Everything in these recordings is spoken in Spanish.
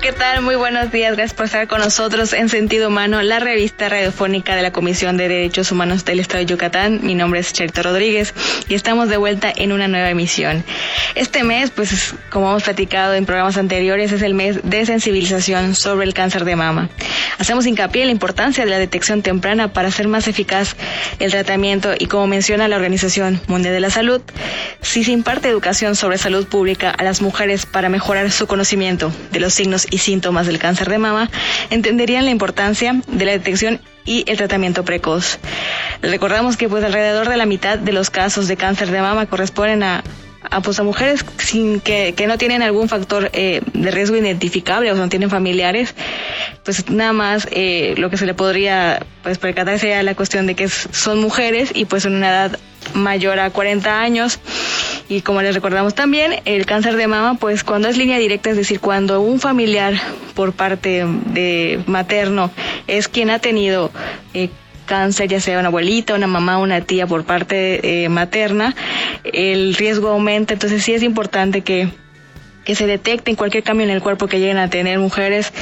¿qué tal? Muy buenos días. Gracias por estar con nosotros en Sentido Humano, la revista radiofónica de la Comisión de Derechos Humanos del Estado de Yucatán. Mi nombre es Cherto Rodríguez y estamos de vuelta en una nueva emisión. Este mes, pues como hemos platicado en programas anteriores, es el mes de sensibilización sobre el cáncer de mama. Hacemos hincapié en la importancia de la detección temprana para hacer más eficaz el tratamiento y como menciona la Organización Mundial de la Salud, si se imparte educación sobre salud pública a las mujeres para mejorar su conocimiento de los signos y síntomas del cáncer de mama, entenderían la importancia de la detección y el tratamiento precoz. Recordamos que pues alrededor de la mitad de los casos de cáncer de mama corresponden a a, pues, a mujeres sin que, que no tienen algún factor eh, de riesgo identificable o no tienen familiares, pues nada más eh, lo que se le podría pues percatar sería la cuestión de que son mujeres y pues en una edad mayor a 40 años. Y como les recordamos también, el cáncer de mama, pues cuando es línea directa, es decir, cuando un familiar por parte de materno es quien ha tenido eh, cáncer, ya sea una abuelita, una mamá, una tía por parte eh, materna, el riesgo aumenta. Entonces sí es importante que, que se detecten cualquier cambio en el cuerpo que lleguen a tener mujeres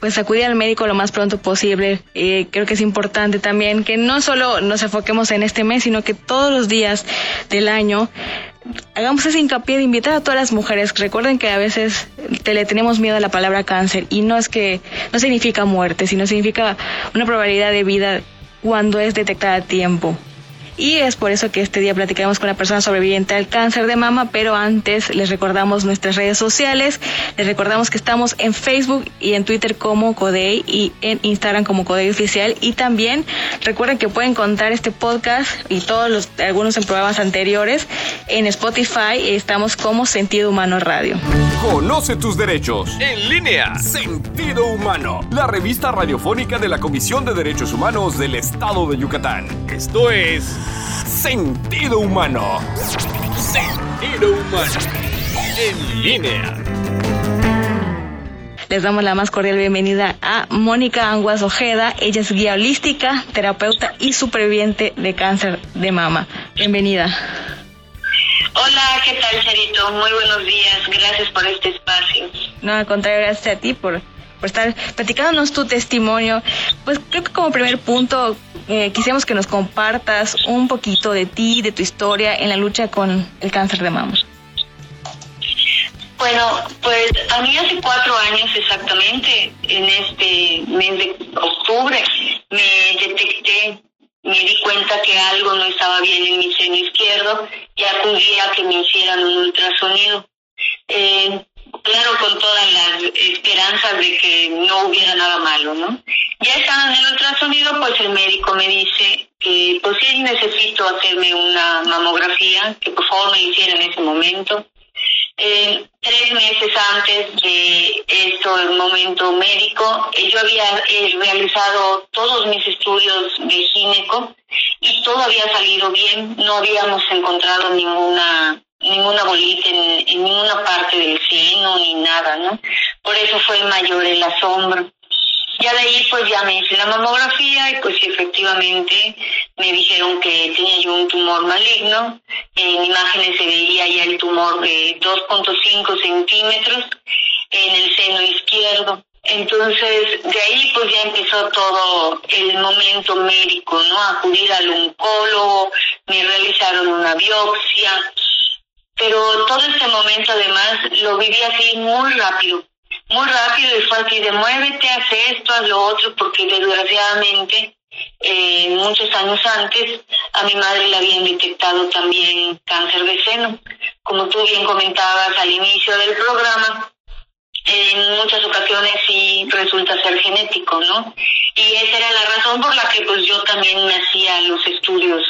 pues acudir al médico lo más pronto posible. Eh, creo que es importante también que no solo nos enfoquemos en este mes, sino que todos los días del año hagamos ese hincapié de invitar a todas las mujeres. Recuerden que a veces te le tenemos miedo a la palabra cáncer y no es que no significa muerte, sino significa una probabilidad de vida cuando es detectada a tiempo. Y es por eso que este día platicaremos con la persona sobreviviente al cáncer de mama, pero antes les recordamos nuestras redes sociales, les recordamos que estamos en Facebook y en Twitter como Codey y en Instagram como Codey Oficial y también recuerden que pueden encontrar este podcast y todos los algunos en programas anteriores en Spotify, estamos como Sentido Humano Radio. Conoce tus derechos en línea. Sentido Humano, la revista radiofónica de la Comisión de Derechos Humanos del Estado de Yucatán. Esto es Sentido Humano. Sentido Humano. En línea. Les damos la más cordial bienvenida a Mónica Anguas Ojeda. Ella es guía holística, terapeuta y superviviente de cáncer de mama. Bienvenida. Hola, ¿qué tal, Charito? Muy buenos días. Gracias por este espacio. No, al contrario, gracias a ti por, por estar platicándonos tu testimonio. Pues creo que como primer punto eh, quisiéramos que nos compartas un poquito de ti, de tu historia en la lucha con el cáncer de mama. Bueno, pues a mí hace cuatro años exactamente, en este mes de octubre, me detecté, me di cuenta que algo no estaba bien en mi seno izquierdo y acudí a que me hicieran un ultrasonido. Eh, claro, con todas las esperanzas de que no hubiera nada malo, ¿no? Ya estando en el ultrasonido, pues el médico me dice que pues sí necesito hacerme una mamografía, que por favor me hiciera en ese momento. Eh, tres meses antes de esto, el momento médico, eh, yo había eh, realizado todos mis estudios de gineco y todo había salido bien, no habíamos encontrado ninguna ninguna bolita en, ninguna parte del seno ni nada, ¿no? Por eso fue mayor el asombro. Ya de ahí pues ya me hice la mamografía y pues efectivamente me dijeron que tenía yo un tumor maligno. En imágenes se veía ya el tumor de 2.5 centímetros en el seno izquierdo. Entonces, de ahí pues ya empezó todo el momento médico, ¿no? Acudir al oncólogo, me realizaron una biopsia, pero todo este momento además lo viví así muy rápido muy rápido y fue así de muévete, haz esto, haz lo otro, porque desgraciadamente eh, muchos años antes a mi madre le habían detectado también cáncer de seno. Como tú bien comentabas al inicio del programa, en muchas ocasiones sí resulta ser genético, ¿no? Y esa era la razón por la que pues yo también me hacía los estudios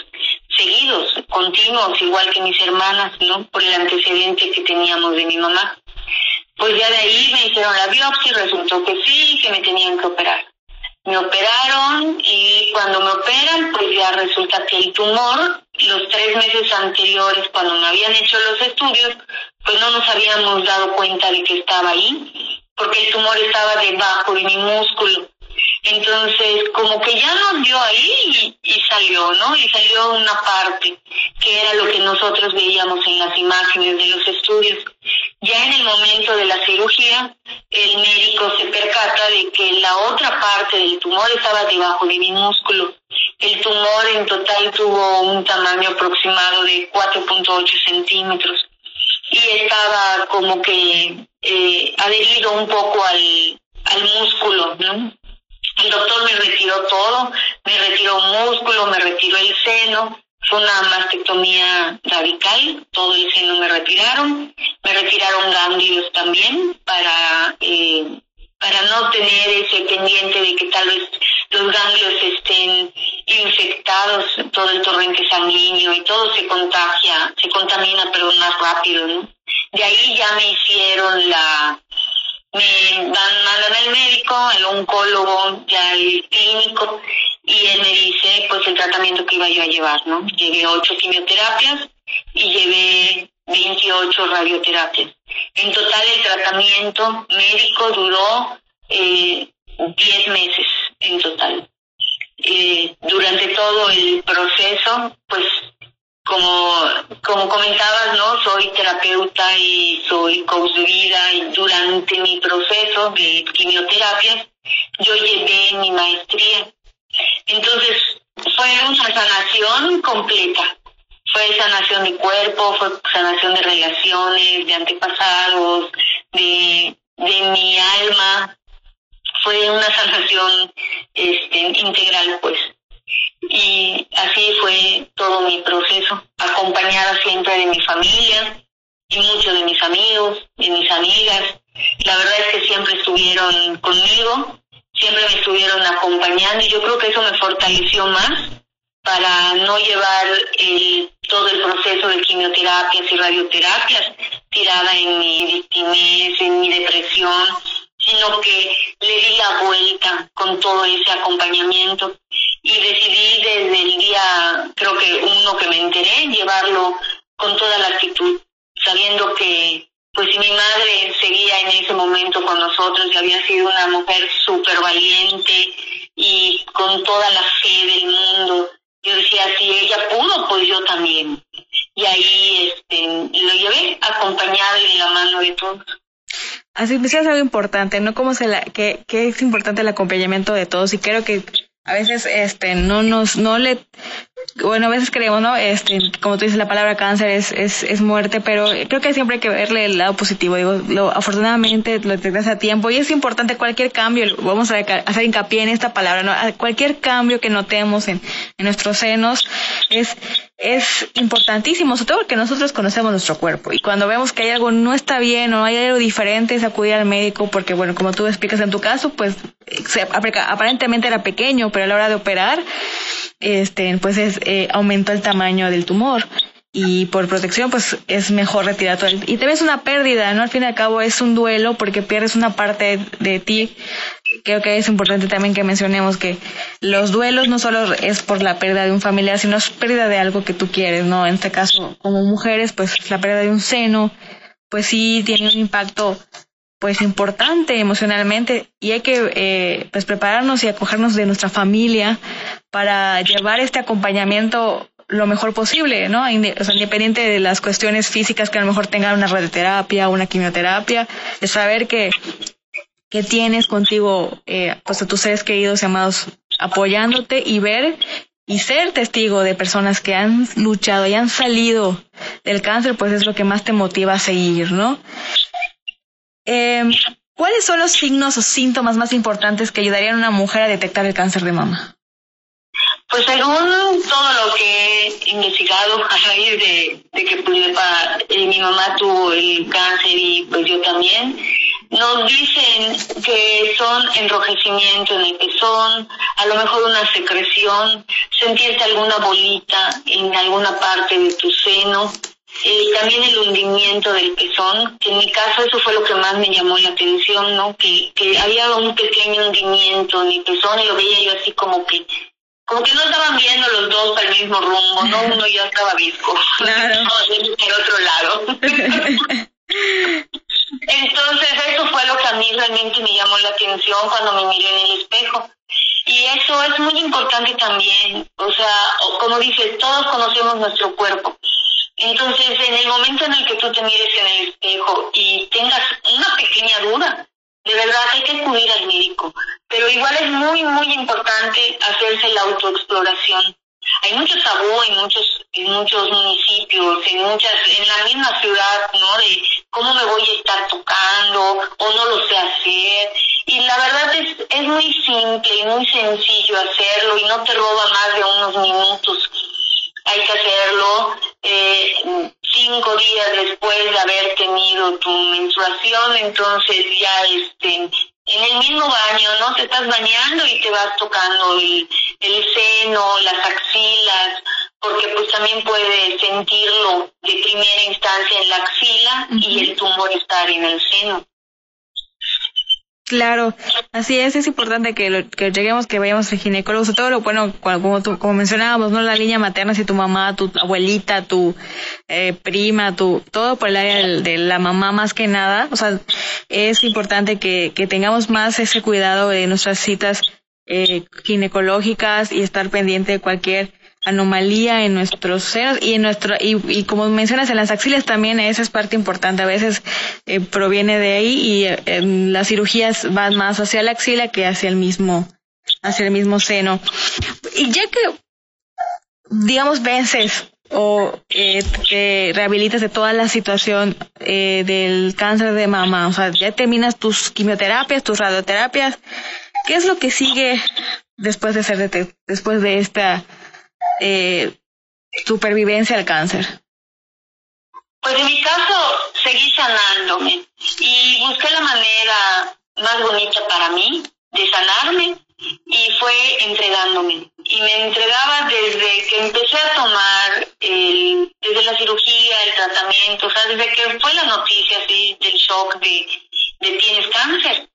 seguidos, continuos, igual que mis hermanas, ¿no? Por el antecedente que teníamos de mi mamá. Pues ya de ahí me hicieron la biopsia y resultó que sí, que me tenían que operar. Me operaron y cuando me operan, pues ya resulta que el tumor, los tres meses anteriores, cuando me habían hecho los estudios, pues no nos habíamos dado cuenta de que estaba ahí, porque el tumor estaba debajo de mi músculo. Entonces, como que ya nos dio ahí y, salió, ¿no? Y salió una parte, que era lo que nosotros veíamos en las imágenes de los estudios. Ya en el momento de la cirugía, el médico se percata de que la otra parte del tumor estaba debajo de mi músculo. El tumor en total tuvo un tamaño aproximado de 4.8 centímetros y estaba como que eh, adherido un poco al, al músculo, ¿no? El doctor me retiró todo, me retiró músculo, me retiró el seno, fue una mastectomía radical, todo el seno me retiraron, me retiraron ganglios también para eh, para no tener ese pendiente de que tal vez los ganglios estén infectados, todo el torrente sanguíneo y todo se contagia, se contamina pero más rápido, ¿no? De ahí ya me hicieron la me mandan al médico, al oncólogo, ya el clínico, y él me dice pues el tratamiento que iba yo a llevar, ¿no? Llevé ocho quimioterapias y llevé 28 radioterapias. En total el tratamiento médico duró eh, 10 meses en total. Eh, durante todo el proceso, pues como, como comentabas, ¿no? Soy terapeuta y soy coach y durante mi proceso de quimioterapia yo llevé mi maestría. Entonces fue una sanación completa. Fue sanación de cuerpo, fue sanación de relaciones, de antepasados, de, de mi alma. Fue una sanación este, integral, pues y así fue todo mi proceso, acompañada siempre de mi familia y muchos de mis amigos, de mis amigas. La verdad es que siempre estuvieron conmigo, siempre me estuvieron acompañando y yo creo que eso me fortaleció más para no llevar el, todo el proceso de quimioterapias y radioterapias tirada en mi victimez, en mi depresión, sino que le di la vuelta con todo ese acompañamiento y decidí desde el día, creo que uno que me enteré, llevarlo con toda la actitud, sabiendo que pues si mi madre seguía en ese momento con nosotros y había sido una mujer súper valiente y con toda la fe del mundo, yo decía, si ella pudo, pues yo también. Y ahí este, lo llevé acompañada y de la mano de todos. Así pues es algo importante, ¿no? Como se la, que, que es importante el acompañamiento de todos y creo que a veces este no nos no le bueno, a veces creemos, ¿no? Este, como tú dices, la palabra cáncer es, es, es muerte, pero creo que siempre hay que verle el lado positivo. Digo, lo, afortunadamente lo detectas a tiempo y es importante cualquier cambio, vamos a hacer hincapié en esta palabra, ¿no? Cualquier cambio que notemos en, en nuestros senos es, es importantísimo, sobre todo porque nosotros conocemos nuestro cuerpo. Y cuando vemos que hay algo no está bien o hay algo diferente es acudir al médico porque, bueno, como tú explicas en tu caso, pues aparentemente era pequeño, pero a la hora de operar, este, pues es, eh, aumentó el tamaño del tumor. Y por protección pues es mejor retirar todo y te ves una pérdida no al fin y al cabo es un duelo porque pierdes una parte de ti creo que es importante también que mencionemos que los duelos no solo es por la pérdida de un familiar sino es pérdida de algo que tú quieres no en este caso como mujeres pues la pérdida de un seno pues sí tiene un impacto pues importante emocionalmente y hay que eh, pues prepararnos y acogernos de nuestra familia para llevar este acompañamiento lo mejor posible, ¿no? Independiente de las cuestiones físicas que a lo mejor tengan una radioterapia una quimioterapia, es saber que, que tienes contigo eh, pues a tus seres queridos y amados apoyándote y ver y ser testigo de personas que han luchado y han salido del cáncer, pues es lo que más te motiva a seguir, ¿no? Eh, ¿Cuáles son los signos o síntomas más importantes que ayudarían a una mujer a detectar el cáncer de mama? Pues según todo lo que he investigado a raíz de, que pues, eh, mi mamá tuvo el cáncer y pues yo también, nos dicen que son enrojecimiento en el pezón, a lo mejor una secreción, sentirte alguna bolita en alguna parte de tu seno, eh, también el hundimiento del pezón, que en mi caso eso fue lo que más me llamó la atención, ¿no? Que, que había un pequeño hundimiento en mi pezón y lo veía yo así como que como que no estaban viendo los dos al mismo rumbo, ¿no? Uno ya estaba visco, claro. el otro lado. Entonces eso fue lo que a mí realmente me llamó la atención cuando me miré en el espejo. Y eso es muy importante también, o sea, como dices, todos conocemos nuestro cuerpo. Entonces, en el momento en el que tú te mires en el espejo y tengas una pequeña duda, verdad hay que acudir al médico, pero igual es muy, muy importante hacerse la autoexploración. Hay mucho tabú en muchos, en muchos municipios, en muchas, en la misma ciudad, ¿no? De cómo me voy a estar tocando o no lo sé hacer. Y la verdad es, es muy simple y muy sencillo hacerlo y no te roba más de unos minutos hay que hacerlo eh, cinco días después de haber tenido tu menstruación, entonces ya este, en el mismo baño, ¿no? Te estás bañando y te vas tocando el, el seno, las axilas, porque pues también puedes sentirlo de primera instancia en la axila y el tumor estar en el seno. Claro, así es, es importante que, que lleguemos, que vayamos al ginecólogo, sobre todo lo bueno, como, como mencionábamos, ¿no? La línea materna, si tu mamá, tu abuelita, tu eh, prima, tu, todo por el área de, la mamá más que nada, o sea, es importante que, que tengamos más ese cuidado de nuestras citas eh, ginecológicas y estar pendiente de cualquier anomalía en nuestros senos y en nuestro y, como mencionas en las axilas también esa es parte importante. A veces eh, proviene de ahí y eh, las cirugías van más hacia la axila que hacia el mismo hacia el mismo seno. Y ya que digamos vences o eh, rehabilitas de toda la situación eh, del cáncer de mama o sea ya terminas tus quimioterapias tus radioterapias qué es lo que sigue después de ser después de esta eh, supervivencia al cáncer? Pues en mi caso seguí sanándome y busqué la manera más bonita para mí de sanarme y fue entregándome. Y me entregaba desde que empecé a tomar, el, desde la cirugía, el tratamiento, o sea, desde que fue la noticia así del shock de, de tienes cáncer,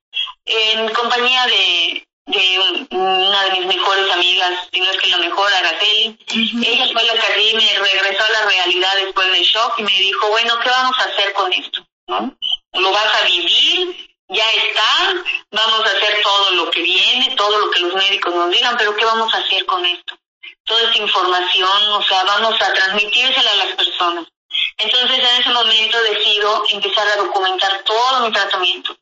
en compañía de, de una de mis mejores amigas, si no es que la mejor, Araceli. Ella fue la que allí me regresó a la realidad después del shock y me dijo, bueno, ¿qué vamos a hacer con esto? ¿No? Lo vas a vivir, ya está, vamos a hacer todo lo que viene, todo lo que los médicos nos digan, pero ¿qué vamos a hacer con esto? Toda esta información, o sea, vamos a transmitírsela a las personas. Entonces en ese momento decido empezar a documentar todo mi tratamiento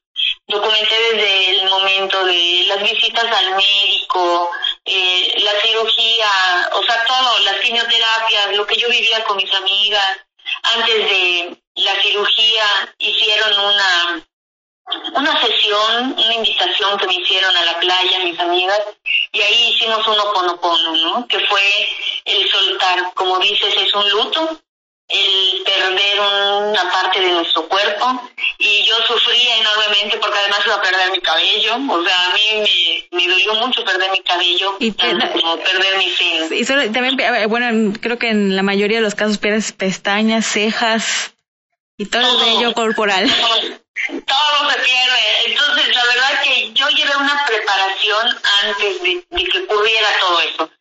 documenté desde el momento de las visitas al médico, eh, la cirugía, o sea, todo, las quimioterapias, lo que yo vivía con mis amigas. Antes de la cirugía hicieron una una sesión, una invitación que me hicieron a la playa mis amigas y ahí hicimos un oponopono, ¿no? Que fue el soltar, como dices, es un luto, el perder una parte de nuestro cuerpo y yo sufría enormemente porque además iba a perder mi cabello, o sea, a mí me, me dolió mucho perder mi cabello, y como perder mi seno. Y solo, también, bueno, creo que en la mayoría de los casos pierdes pestañas, cejas y todo, el vello corporal. Todo, se pierde. Entonces, la verdad que yo llevé una preparación antes de, de que ocurriera todo eso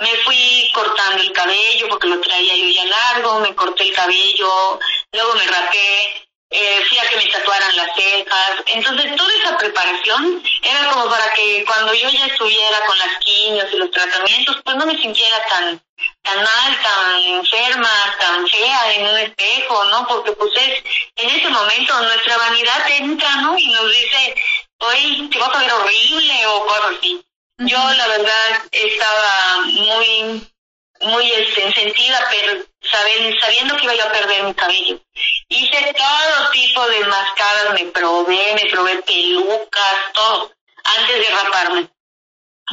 me fui cortando el cabello porque lo traía yo ya largo, me corté el cabello, luego me rapé, eh, fui a que me tatuaran las cejas. Entonces toda esa preparación era como para que cuando yo ya estuviera con las quimios y los tratamientos, pues no me sintiera tan tan mal, tan enferma, tan fea en un espejo, ¿no? Porque pues es, en ese momento nuestra vanidad entra, ¿no? Y nos dice, oye, te vas a ver horrible o cosas así. Yo la verdad estaba muy, muy este, sentida, pero sabiendo que iba a perder mi cabello. Hice todo tipo de mascaras, me probé, me probé pelucas, todo, antes de raparme.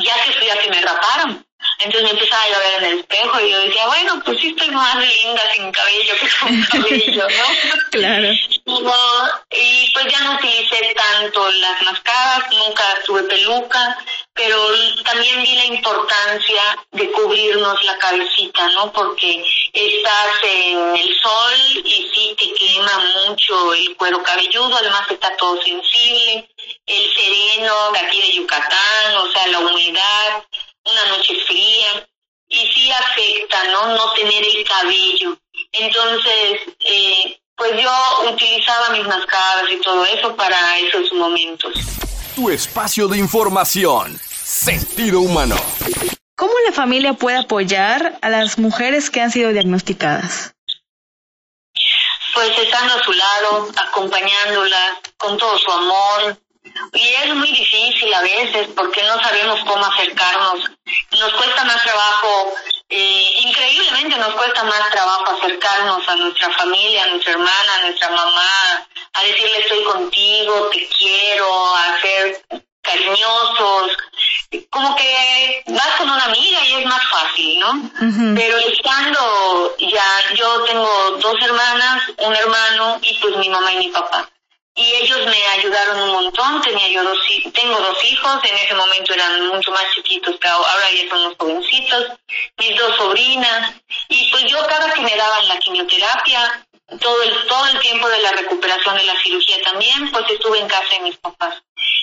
Ya que fui a que me raparon. Entonces me empezaba a ver en el espejo y yo decía, bueno, pues sí estoy más linda sin cabello que con cabello, ¿no? claro. y pues ya no utilicé tanto las mascaras, nunca tuve peluca, pero también vi la importancia de cubrirnos la cabecita, ¿no? Porque estás en el sol y sí te quema mucho el cuero cabelludo, además está todo sensible, el sereno de aquí de Yucatán, o sea, la humedad, una noche fría, y sí ¿no? No tener el cabello. Entonces, eh, pues yo utilizaba mis mascaras y todo eso para esos momentos. Tu espacio de información. Sentido humano. ¿Cómo la familia puede apoyar a las mujeres que han sido diagnosticadas? Pues estando a su lado, acompañándolas con todo su amor, Y es muy difícil a veces porque no sabemos cómo acercarnos. Nos cuesta más trabajo, eh, increíblemente nos cuesta más trabajo acercarnos a nuestra familia, a nuestra hermana, a nuestra mamá, a decirle estoy contigo, te quiero, a ser cariñosos, como que vas con una amiga y es más fácil, ¿no? Pero estando ya, yo tengo dos hermanas, un hermano y pues mi mamá y mi papá. Y ellos me ayudaron un montón, tenía yo dos, tengo dos hijos, en ese momento eran mucho más chiquitos, pero ahora ya son los jovencitos, mis dos sobrinas, y pues yo cada que me daban la quimioterapia, todo el, todo el tiempo de la recuperación de la cirugía también, pues estuve en casa de mis papás.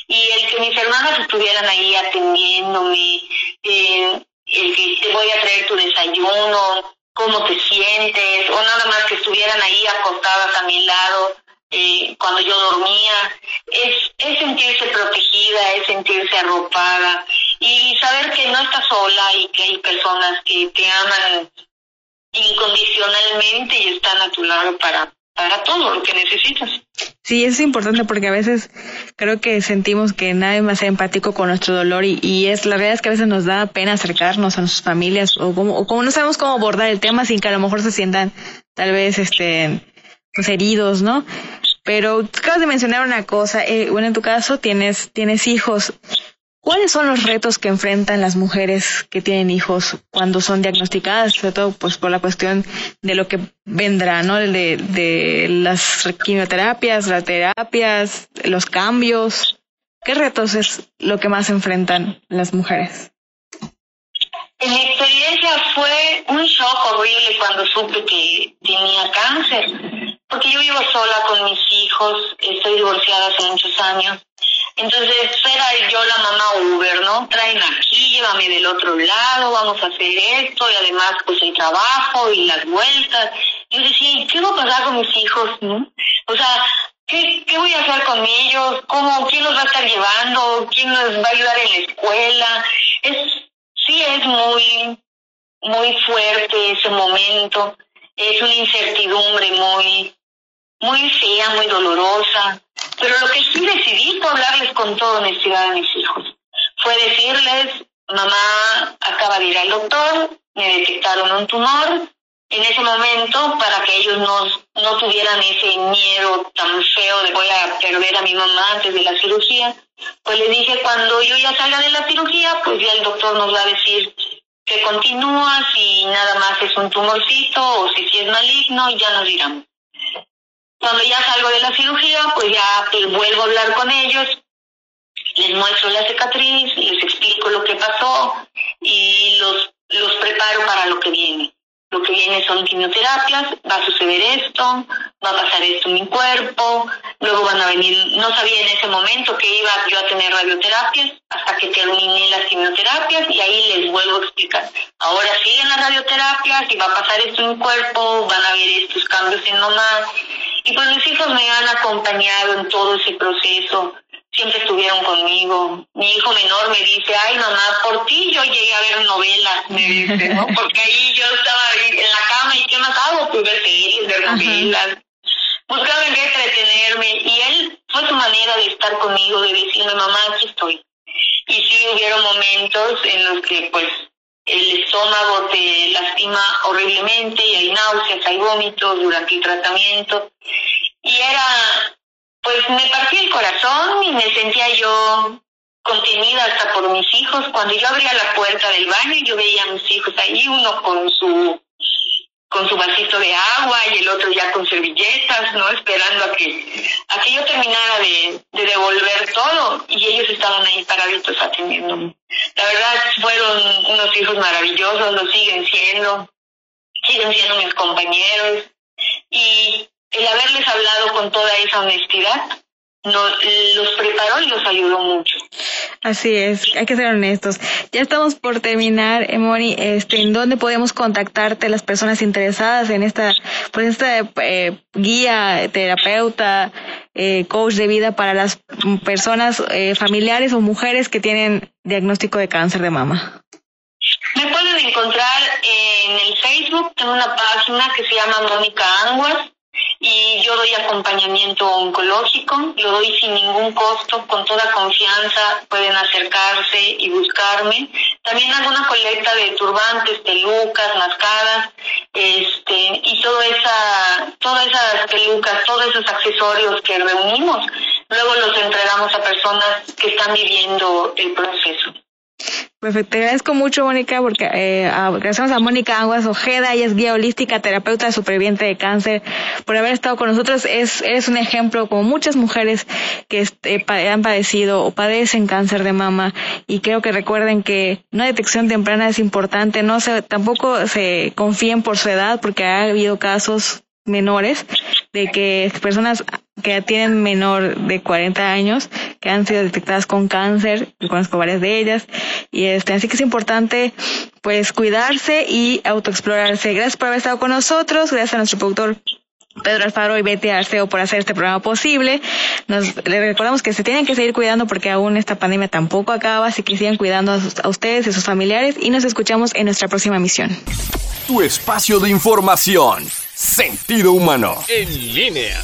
Y el que mis hermanas estuvieran ahí atendiéndome, eh, el que te voy a traer tu desayuno, cómo te sientes, o nada más que estuvieran ahí acostadas a mi lado eh, cuando yo dormía, es, sentirse protegida, es sentirse arropada y saber que no estás sola y que hay personas que te aman incondicionalmente y están a tu lado para, para todo lo que necesitas. Sí, es importante porque a veces creo que sentimos que nadie más es empático con nuestro dolor y, y, es la realidad es que a veces nos da pena acercarnos a nuestras familias o como, o como no sabemos cómo abordar el tema sin que a lo mejor se sientan tal vez este pues heridos, ¿no? Pero acabas de mencionar una cosa, eh, bueno, en tu caso tienes, tienes hijos. ¿Cuáles son los retos que enfrentan las mujeres que tienen hijos cuando son diagnosticadas, sobre todo pues por la cuestión de lo que vendrá, ¿no? De, de las quimioterapias, las terapias, los cambios. ¿Qué retos es lo que más enfrentan las mujeres? Mi experiencia fue un shock horrible cuando supe que tenía cáncer, porque yo vivo sola con mis hijos, estoy divorciada hace muchos años entonces era yo la mamá Uber, ¿no? Traen aquí, llévame del otro lado, vamos a hacer esto y además pues el trabajo y las vueltas. Yo decía, qué va a pasar con mis hijos? O sea, ¿qué, ¿qué voy a hacer con ellos? ¿Cómo? ¿Quién los va a estar llevando? ¿Quién nos va a ayudar en la escuela? Es, sí es muy, muy fuerte ese momento. Es una incertidumbre muy, muy fea, muy dolorosa. Pero lo que sí decidí fue hablarles con toda honestidad a mis hijos. Fue decirles, mamá acaba de ir al doctor, me detectaron un tumor. En ese momento, para que ellos no, no tuvieran ese miedo tan feo de voy a perder a mi mamá antes de la cirugía, pues les dije, cuando yo ya salga de la cirugía, pues ya el doctor nos va a decir que continúa, si nada más es un tumorcito o si, si es maligno, ya nos dirán. Cuando ya salgo de la cirugía, pues ya pues, vuelvo a hablar con ellos, les muestro la cicatriz, les explico lo que pasó y los, los preparo para lo que viene. Lo que viene son quimioterapias, va a suceder esto, va a pasar esto en mi cuerpo, luego van a venir, no sabía en ese momento que iba yo a tener radioterapias hasta que terminé las quimioterapias y ahí les vuelvo a explicar. Ahora siguen las radioterapias y va a pasar esto en mi cuerpo, van a ver estos cambios en mamá y pues mis hijos me han acompañado en todo ese proceso, siempre estuvieron conmigo. Mi hijo menor me dice, ay mamá, por ti yo llegué a ver novelas, me dice, ¿no? Porque ahí yo estaba en la cama y ¿qué más hago? Pues ver series, ver novelas. Buscaba en qué entretenerme y él fue su manera de estar conmigo, de decirme, mamá, aquí estoy. Y sí hubieron momentos en los que pues el estómago te lastima horriblemente y hay náuseas, hay vómitos durante el tratamiento. Y era, pues me partía el corazón y me sentía yo contenida hasta por mis hijos. Cuando yo abría la puerta del baño, yo veía a mis hijos ahí, uno con su con su vasito de agua y el otro ya con servilletas, ¿no? Esperando a que, a que yo terminara de, de devolver todo y ellos estaban ahí paraditos atendiéndome. La verdad fueron unos hijos maravillosos, lo siguen siendo, siguen siendo mis compañeros y el haberles hablado con toda esa honestidad nos, los preparó y los ayudó mucho. Así es, hay que ser honestos. Ya estamos por terminar, Emoni, este, ¿en dónde podemos contactarte las personas interesadas en esta, pues esta eh, guía, terapeuta, eh, coach de vida para las personas eh, familiares o mujeres que tienen diagnóstico de cáncer de mama? Me pueden encontrar en el Facebook, tengo una página que se llama Mónica Anguas, y yo doy acompañamiento oncológico, lo doy sin ningún costo, con toda confianza, pueden acercarse y buscarme. También hago una colecta de turbantes, pelucas, mascadas, este, y toda esa, todas esas pelucas, todos esos accesorios que reunimos, luego los entregamos a personas que están viviendo el proceso. Perfecto, te agradezco mucho, Mónica, porque eh, agradecemos a Mónica Aguas Ojeda, ella es guía holística, terapeuta superviviente de cáncer, por haber estado con nosotros. Es, es un ejemplo, como muchas mujeres que este, han padecido o padecen cáncer de mama, y creo que recuerden que una detección temprana es importante, no se, tampoco se confíen por su edad, porque ha habido casos menores de que personas que tienen menor de 40 años que han sido detectadas con cáncer, yo conozco varias de ellas, y este, así que es importante pues cuidarse y autoexplorarse. Gracias por haber estado con nosotros, gracias a nuestro productor Pedro Alfaro y Betty Arceo por hacer este programa posible. Nos les recordamos que se tienen que seguir cuidando porque aún esta pandemia tampoco acaba, así que sigan cuidando a, a ustedes y a sus familiares y nos escuchamos en nuestra próxima misión. Tu espacio de información, sentido humano, en línea.